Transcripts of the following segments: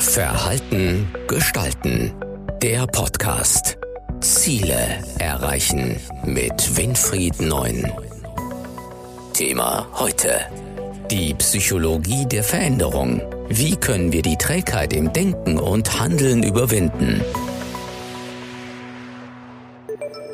Verhalten gestalten. Der Podcast. Ziele erreichen mit Winfried Neun. Thema heute. Die Psychologie der Veränderung. Wie können wir die Trägheit im Denken und Handeln überwinden?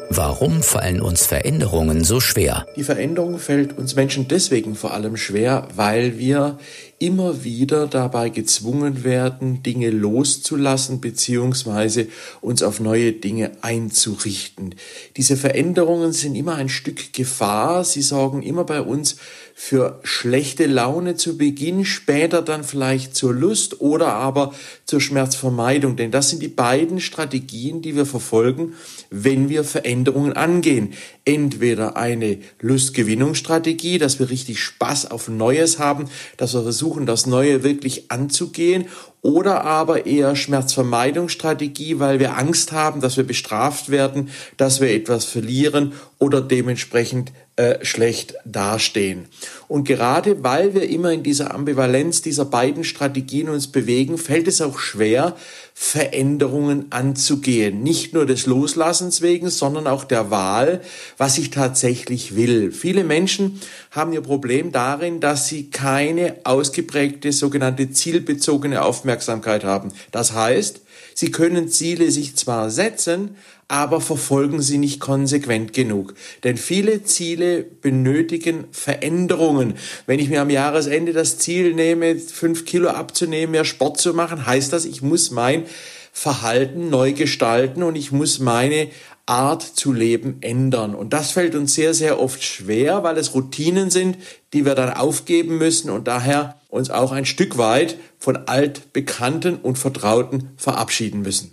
Warum fallen uns Veränderungen so schwer? Die Veränderung fällt uns Menschen deswegen vor allem schwer, weil wir immer wieder dabei gezwungen werden, Dinge loszulassen bzw. uns auf neue Dinge einzurichten. Diese Veränderungen sind immer ein Stück Gefahr, sie sorgen immer bei uns für schlechte Laune zu Beginn, später dann vielleicht zur Lust oder aber zur Schmerzvermeidung. Denn das sind die beiden Strategien, die wir verfolgen, wenn wir Veränderungen angehen. Entweder eine Lustgewinnungsstrategie, dass wir richtig Spaß auf Neues haben, dass wir versuchen, das Neue wirklich anzugehen oder aber eher Schmerzvermeidungsstrategie, weil wir Angst haben, dass wir bestraft werden, dass wir etwas verlieren oder dementsprechend äh, schlecht dastehen. Und gerade weil wir immer in dieser Ambivalenz dieser beiden Strategien uns bewegen, fällt es auch schwer, Veränderungen anzugehen. Nicht nur des Loslassens wegen, sondern auch der Wahl, was ich tatsächlich will. Viele Menschen haben ihr Problem darin, dass sie keine ausgeprägte sogenannte zielbezogene Aufmerksamkeit haben. Das heißt, sie können Ziele sich zwar setzen, aber verfolgen sie nicht konsequent genug. Denn viele Ziele benötigen Veränderungen. Wenn ich mir am Jahresende das Ziel nehme, fünf Kilo abzunehmen, mehr Sport zu machen, heißt das, ich muss mein Verhalten neu gestalten und ich muss meine Art zu leben ändern. Und das fällt uns sehr, sehr oft schwer, weil es Routinen sind, die wir dann aufgeben müssen und daher uns auch ein Stück weit von altbekannten und vertrauten verabschieden müssen.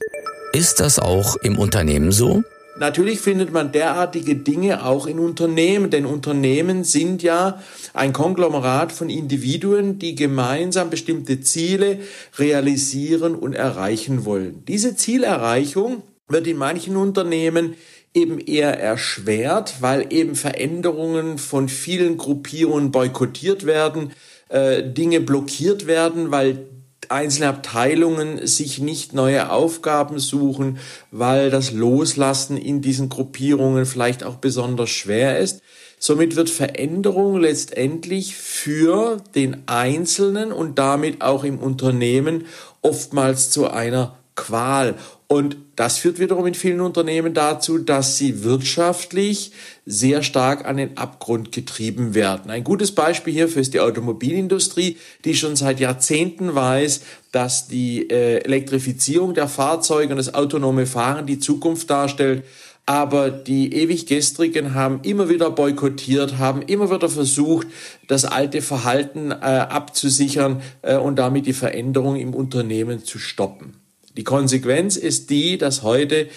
Ist das auch im Unternehmen so? Natürlich findet man derartige Dinge auch in Unternehmen, denn Unternehmen sind ja ein Konglomerat von Individuen, die gemeinsam bestimmte Ziele realisieren und erreichen wollen. Diese Zielerreichung wird in manchen Unternehmen eben eher erschwert, weil eben Veränderungen von vielen Gruppierungen boykottiert werden, äh, Dinge blockiert werden, weil einzelne Abteilungen sich nicht neue Aufgaben suchen, weil das Loslassen in diesen Gruppierungen vielleicht auch besonders schwer ist. Somit wird Veränderung letztendlich für den Einzelnen und damit auch im Unternehmen oftmals zu einer Qual. Und das führt wiederum in vielen Unternehmen dazu, dass sie wirtschaftlich sehr stark an den Abgrund getrieben werden. Ein gutes Beispiel hierfür ist die Automobilindustrie, die schon seit Jahrzehnten weiß, dass die äh, Elektrifizierung der Fahrzeuge und das autonome Fahren die Zukunft darstellt. Aber die ewig Gestrigen haben immer wieder boykottiert, haben immer wieder versucht, das alte Verhalten äh, abzusichern äh, und damit die Veränderung im Unternehmen zu stoppen. Die Konsequenz ist die, dass heute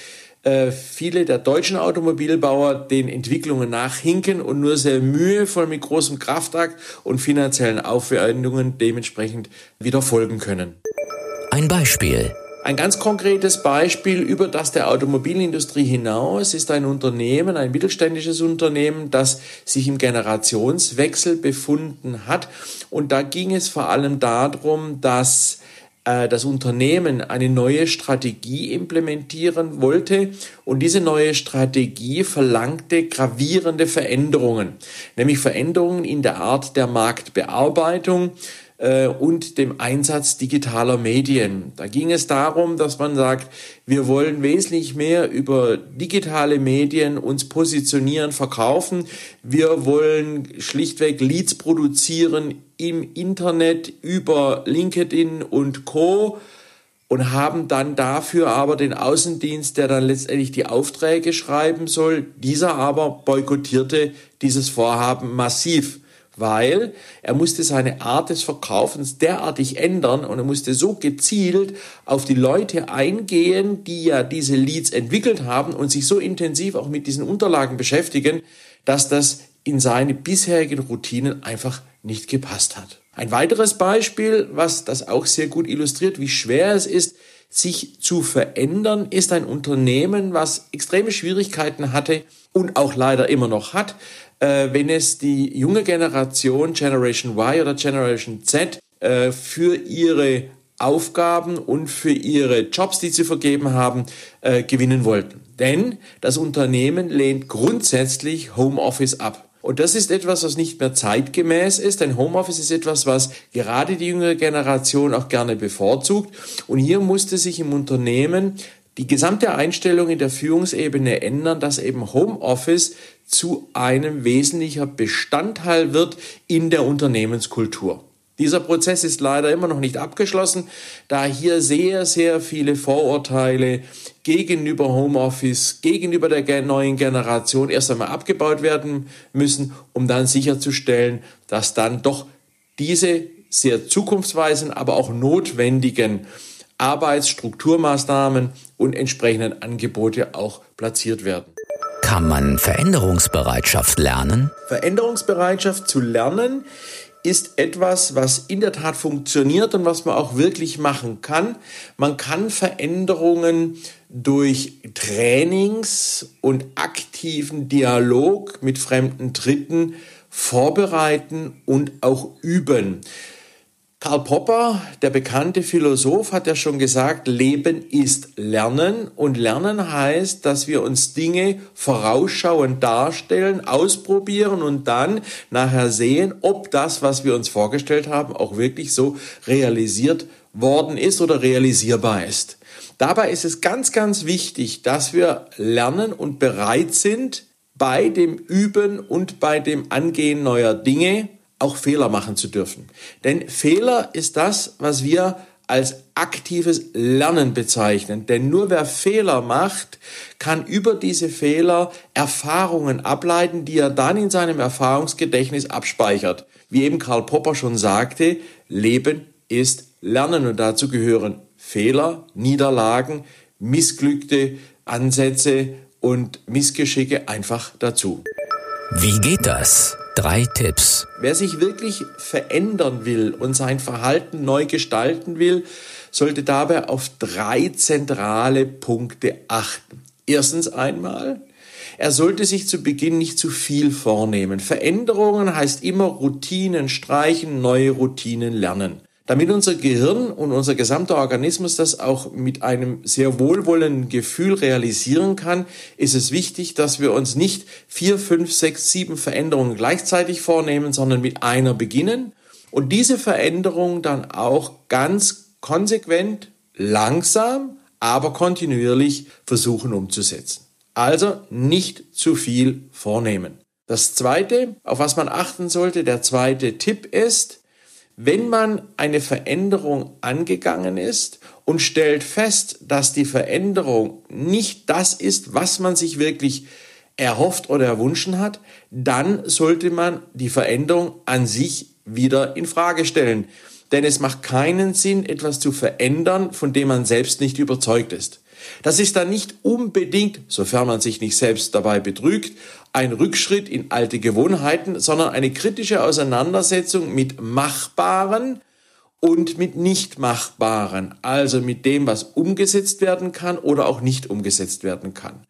äh, viele der deutschen Automobilbauer den Entwicklungen nachhinken und nur sehr mühevoll mit großem Kraftakt und finanziellen Aufwendungen dementsprechend wieder folgen können. Ein Beispiel. Ein ganz konkretes Beispiel über das der Automobilindustrie hinaus ist ein Unternehmen, ein mittelständisches Unternehmen, das sich im Generationswechsel befunden hat. Und da ging es vor allem darum, dass das Unternehmen eine neue Strategie implementieren wollte und diese neue Strategie verlangte gravierende Veränderungen, nämlich Veränderungen in der Art der Marktbearbeitung, äh, und dem Einsatz digitaler Medien. Da ging es darum, dass man sagt, wir wollen wesentlich mehr über digitale Medien uns positionieren, verkaufen. Wir wollen schlichtweg Leads produzieren im Internet über LinkedIn und Co und haben dann dafür aber den Außendienst, der dann letztendlich die Aufträge schreiben soll. Dieser aber boykottierte dieses Vorhaben massiv weil er musste seine Art des Verkaufens derartig ändern und er musste so gezielt auf die Leute eingehen, die ja diese Leads entwickelt haben und sich so intensiv auch mit diesen Unterlagen beschäftigen, dass das in seine bisherigen Routinen einfach nicht gepasst hat. Ein weiteres Beispiel, was das auch sehr gut illustriert, wie schwer es ist, sich zu verändern, ist ein Unternehmen, was extreme Schwierigkeiten hatte und auch leider immer noch hat, äh, wenn es die junge Generation Generation Y oder Generation Z äh, für ihre Aufgaben und für ihre Jobs, die sie vergeben haben, äh, gewinnen wollten. Denn das Unternehmen lehnt grundsätzlich Homeoffice ab. Und das ist etwas, was nicht mehr zeitgemäß ist, denn Homeoffice ist etwas, was gerade die jüngere Generation auch gerne bevorzugt. Und hier musste sich im Unternehmen die gesamte Einstellung in der Führungsebene ändern, dass eben Homeoffice zu einem wesentlicher Bestandteil wird in der Unternehmenskultur. Dieser Prozess ist leider immer noch nicht abgeschlossen, da hier sehr, sehr viele Vorurteile gegenüber Homeoffice, gegenüber der neuen Generation erst einmal abgebaut werden müssen, um dann sicherzustellen, dass dann doch diese sehr zukunftsweisen, aber auch notwendigen Arbeitsstrukturmaßnahmen und entsprechenden Angebote auch platziert werden. Kann man Veränderungsbereitschaft lernen? Veränderungsbereitschaft zu lernen ist etwas, was in der Tat funktioniert und was man auch wirklich machen kann. Man kann Veränderungen durch Trainings und aktiven Dialog mit fremden Dritten vorbereiten und auch üben. Karl Popper, der bekannte Philosoph, hat ja schon gesagt, Leben ist Lernen und Lernen heißt, dass wir uns Dinge vorausschauend darstellen, ausprobieren und dann nachher sehen, ob das, was wir uns vorgestellt haben, auch wirklich so realisiert worden ist oder realisierbar ist. Dabei ist es ganz, ganz wichtig, dass wir lernen und bereit sind, bei dem Üben und bei dem Angehen neuer Dinge auch Fehler machen zu dürfen. Denn Fehler ist das, was wir als aktives Lernen bezeichnen. Denn nur wer Fehler macht, kann über diese Fehler Erfahrungen ableiten, die er dann in seinem Erfahrungsgedächtnis abspeichert. Wie eben Karl Popper schon sagte, Leben ist Lernen und dazu gehören Fehler, Niederlagen, missglückte Ansätze und Missgeschicke einfach dazu. Wie geht das? Drei Tipps. Wer sich wirklich verändern will und sein Verhalten neu gestalten will, sollte dabei auf drei zentrale Punkte achten. Erstens einmal, er sollte sich zu Beginn nicht zu viel vornehmen. Veränderungen heißt immer Routinen streichen, neue Routinen lernen. Damit unser Gehirn und unser gesamter Organismus das auch mit einem sehr wohlwollenden Gefühl realisieren kann, ist es wichtig, dass wir uns nicht vier, fünf, sechs, sieben Veränderungen gleichzeitig vornehmen, sondern mit einer beginnen und diese Veränderung dann auch ganz konsequent, langsam, aber kontinuierlich versuchen umzusetzen. Also nicht zu viel vornehmen. Das zweite, auf was man achten sollte, der zweite Tipp ist, wenn man eine Veränderung angegangen ist und stellt fest, dass die Veränderung nicht das ist, was man sich wirklich erhofft oder erwünschen hat, dann sollte man die Veränderung an sich wieder in Frage stellen. Denn es macht keinen Sinn, etwas zu verändern, von dem man selbst nicht überzeugt ist. Das ist dann nicht unbedingt, sofern man sich nicht selbst dabei betrügt, ein Rückschritt in alte Gewohnheiten, sondern eine kritische Auseinandersetzung mit Machbaren und mit nicht machbaren, also mit dem, was umgesetzt werden kann oder auch nicht umgesetzt werden kann.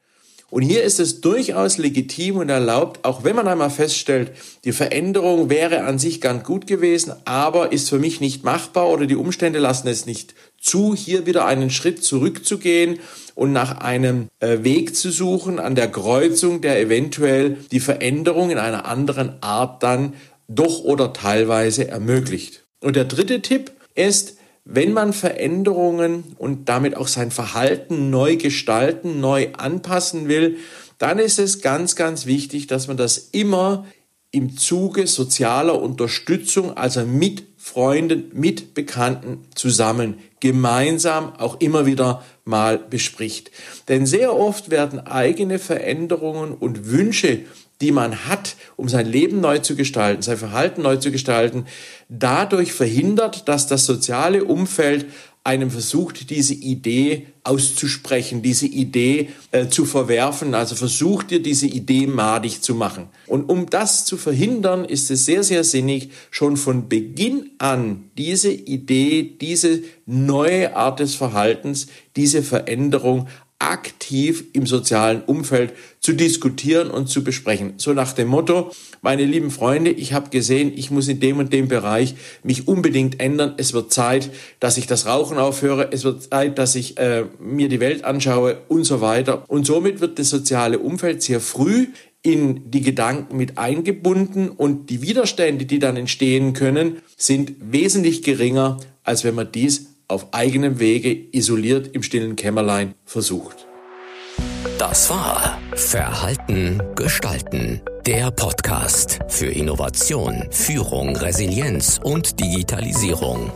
Und hier ist es durchaus legitim und erlaubt, auch wenn man einmal feststellt, die Veränderung wäre an sich ganz gut gewesen, aber ist für mich nicht machbar oder die Umstände lassen es nicht zu, hier wieder einen Schritt zurückzugehen und nach einem äh, Weg zu suchen an der Kreuzung, der eventuell die Veränderung in einer anderen Art dann doch oder teilweise ermöglicht. Und der dritte Tipp ist, wenn man Veränderungen und damit auch sein Verhalten neu gestalten, neu anpassen will, dann ist es ganz, ganz wichtig, dass man das immer im Zuge sozialer Unterstützung, also mit Freunden, mit Bekannten zusammen, gemeinsam auch immer wieder mal bespricht. Denn sehr oft werden eigene Veränderungen und Wünsche die man hat, um sein Leben neu zu gestalten, sein Verhalten neu zu gestalten, dadurch verhindert, dass das soziale Umfeld einem versucht, diese Idee auszusprechen, diese Idee äh, zu verwerfen, also versucht ihr diese Idee madig zu machen. Und um das zu verhindern, ist es sehr, sehr sinnig, schon von Beginn an diese Idee, diese neue Art des Verhaltens, diese Veränderung aktiv im sozialen Umfeld zu diskutieren und zu besprechen. So nach dem Motto, meine lieben Freunde, ich habe gesehen, ich muss in dem und dem Bereich mich unbedingt ändern. Es wird Zeit, dass ich das Rauchen aufhöre. Es wird Zeit, dass ich äh, mir die Welt anschaue und so weiter. Und somit wird das soziale Umfeld sehr früh in die Gedanken mit eingebunden und die Widerstände, die dann entstehen können, sind wesentlich geringer, als wenn man dies auf eigenem Wege isoliert im stillen Kämmerlein versucht. Das war Verhalten gestalten. Der Podcast für Innovation, Führung, Resilienz und Digitalisierung.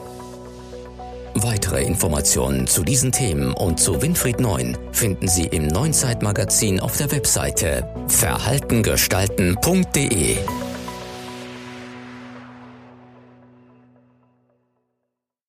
Weitere Informationen zu diesen Themen und zu Winfried Neun finden Sie im Neunzeitmagazin auf der Webseite verhaltengestalten.de.